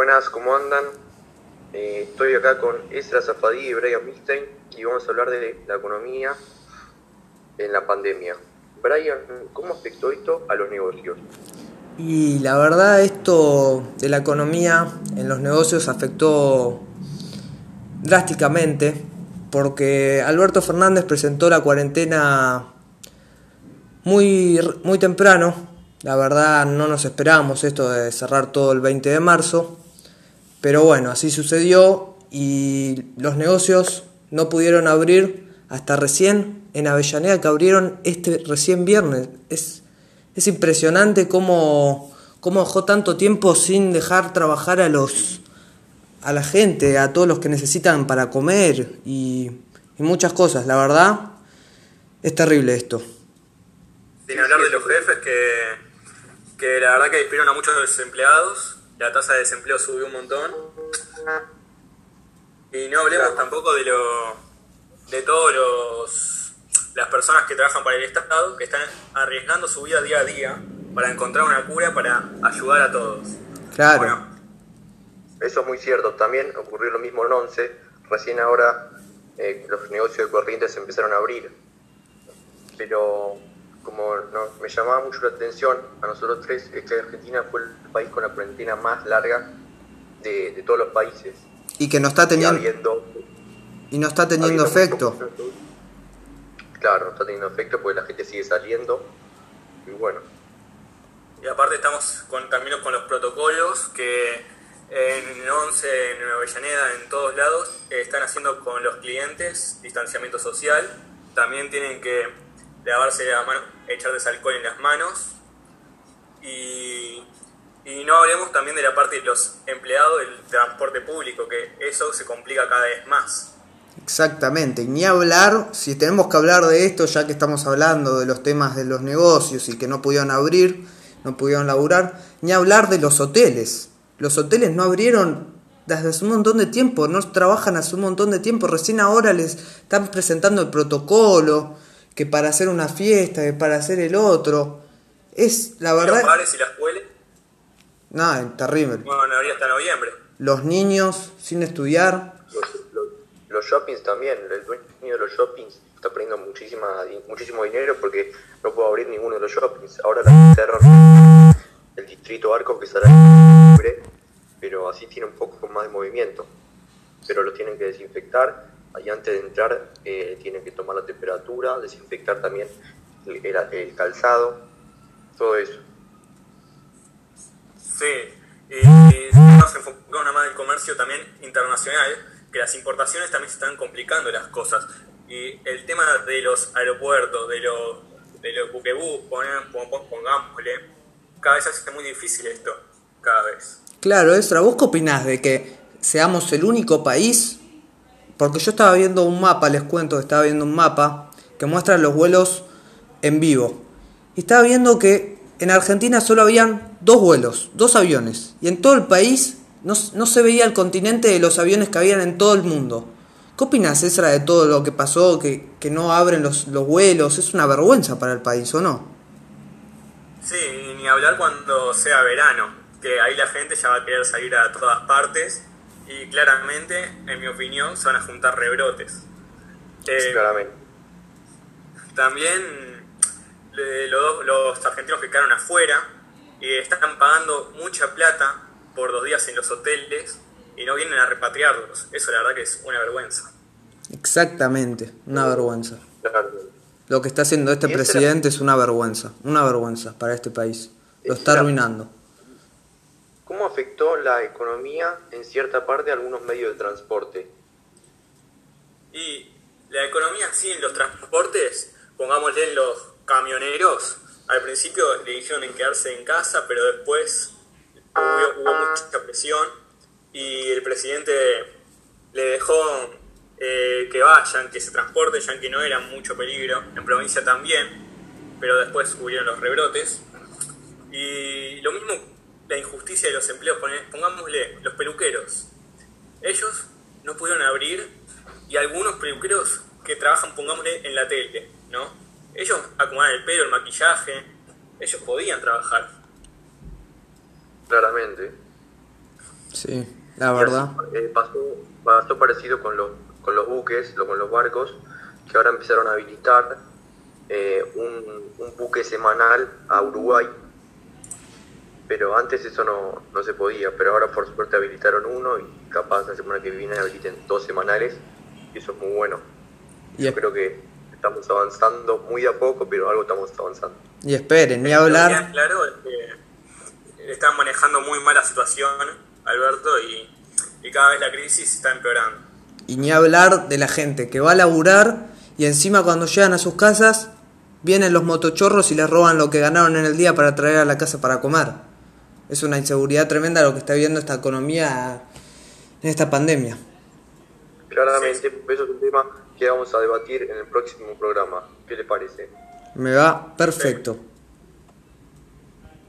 Buenas, ¿cómo andan? Eh, estoy acá con Esra Zafadí y Brian Milstein y vamos a hablar de la economía en la pandemia. Brian, ¿cómo afectó esto a los negocios? Y la verdad esto de la economía en los negocios afectó drásticamente porque Alberto Fernández presentó la cuarentena muy, muy temprano. La verdad no nos esperábamos esto de cerrar todo el 20 de marzo. Pero bueno, así sucedió y los negocios no pudieron abrir hasta recién en Avellaneda que abrieron este recién viernes. Es, es impresionante cómo, cómo dejó tanto tiempo sin dejar trabajar a los a la gente, a todos los que necesitan para comer y, muchas cosas. La verdad, es terrible esto. Sin hablar de los jefes que, que la verdad que despidieron a muchos desempleados, la tasa de desempleo subió un montón. Y no hablemos tampoco de lo de todos los las personas que trabajan para el Estado que están arriesgando su vida día a día para encontrar una cura para ayudar a todos. Claro. Bueno, Eso es muy cierto. También ocurrió lo mismo en Once. Recién ahora eh, los negocios de corrientes se empezaron a abrir. Pero como no- me llamaba mucho la atención a nosotros tres, es que Argentina fue el país con la cuarentena más larga de, de todos los países. Y que no está Y teniendo, habiendo, y no está teniendo habiendo efecto. Claro, no está teniendo efecto porque la gente sigue saliendo. Y bueno, y aparte estamos con, también con los protocolos que en 11, en Nueva Avellaneda, en todos lados, están haciendo con los clientes distanciamiento social. También tienen que lavarse la mano, echarles alcohol en las manos. Y, y no hablemos también de la parte de los empleados del transporte público, que eso se complica cada vez más. Exactamente, ni hablar, si tenemos que hablar de esto, ya que estamos hablando de los temas de los negocios y que no pudieron abrir, no pudieron laburar, ni hablar de los hoteles. Los hoteles no abrieron desde hace un montón de tiempo, no trabajan hace un montón de tiempo, recién ahora les están presentando el protocolo, que para hacer una fiesta, que para hacer el otro. Es, la Y los verdad, bares y las escuelas, nada, terrible. bueno, no habría hasta noviembre. Los niños sin estudiar, los, los, los shoppings también, el dueño de los shoppings está perdiendo muchísima, muchísimo dinero porque no puedo abrir ninguno de los shoppings. Ahora la cerraron el distrito Arco que estará libre, pero así tiene un poco más de movimiento. Pero lo tienen que desinfectar y antes de entrar eh, tienen que tomar la temperatura, desinfectar también el, el- el calzado, todo eso. Sí, y nos enfocamos más del comercio también internacional, que las importaciones también se están complicando las cosas. Y el tema de los aeropuertos, de los, de los buquebús, pongámosle, cada vez se hace muy difícil esto, cada vez. Claro, Estra, ¿vos qué opinás de que seamos el único país? Porque yo estaba viendo un mapa, les cuento estaba viendo un mapa que muestra los vuelos en vivo. Y estaba viendo que en Argentina solo habían dos vuelos, dos aviones. Y en todo el país no, no se veía el continente de los aviones que habían en todo el mundo. ¿Qué opinás, Esra, de todo lo que pasó, que, que no abren los, los vuelos? Es una vergüenza para el país, ¿o no? Sí, ni hablar cuando sea verano, que ahí la gente ya va a querer salir a todas partes y claramente, en mi opinión, se van a juntar rebrotes. Eh, Claramente. También los, los argentinos que quedaron afuera y están pagando mucha plata por dos días en los hoteles y no vienen a repatriarlos. Eso la verdad que es una vergüenza. Exactamente, una vergüenza. Lo que está haciendo este presidente es una vergüenza, una vergüenza para este país. Lo está arruinando. ¿Cómo afectó la economía en cierta parte a algunos medios de transporte? Y la economía sí en los transportes, pongámosle en los camioneros, al principio le dijeron en quedarse en casa, pero después hubo, hubo mucha presión y el presidente le dejó eh, que vayan, que se transporten, ya que no era mucho peligro, en provincia también, pero después hubieron los rebrotes. Y lo mismo la injusticia de los empleos, pongámosle los peluqueros. Ellos no pudieron abrir y algunos peluqueros que trabajan, pongámosle, en la tele, ¿no? Ellos acomodan el pelo, el maquillaje, ellos podían trabajar. Claramente. Sí, la verdad. Eh, pasó, pasó parecido con los, con los buques, lo- con los barcos, que ahora empezaron a habilitar eh, un, un buque semanal a Uruguay. Pero antes eso no, no se podía, pero ahora por suerte habilitaron uno y capaz la semana que viene habiliten dos semanales y eso es muy bueno. Y, Yo creo que estamos avanzando muy a poco, pero algo estamos avanzando. y esperen, ni hablar. claro es que le están manejando muy mal la situación, Alberto, y, y cada vez la crisis está empeorando. Y ni hablar de la gente que va a laburar y encima cuando llegan a sus casas vienen los motochorros y les roban lo que ganaron en el día para traer a la casa para comer. Es una inseguridad tremenda lo que está viendo esta economía en esta pandemia. Claramente, eso es un tema que vamos a debatir en el próximo programa. ¿Qué le parece? Me va perfecto.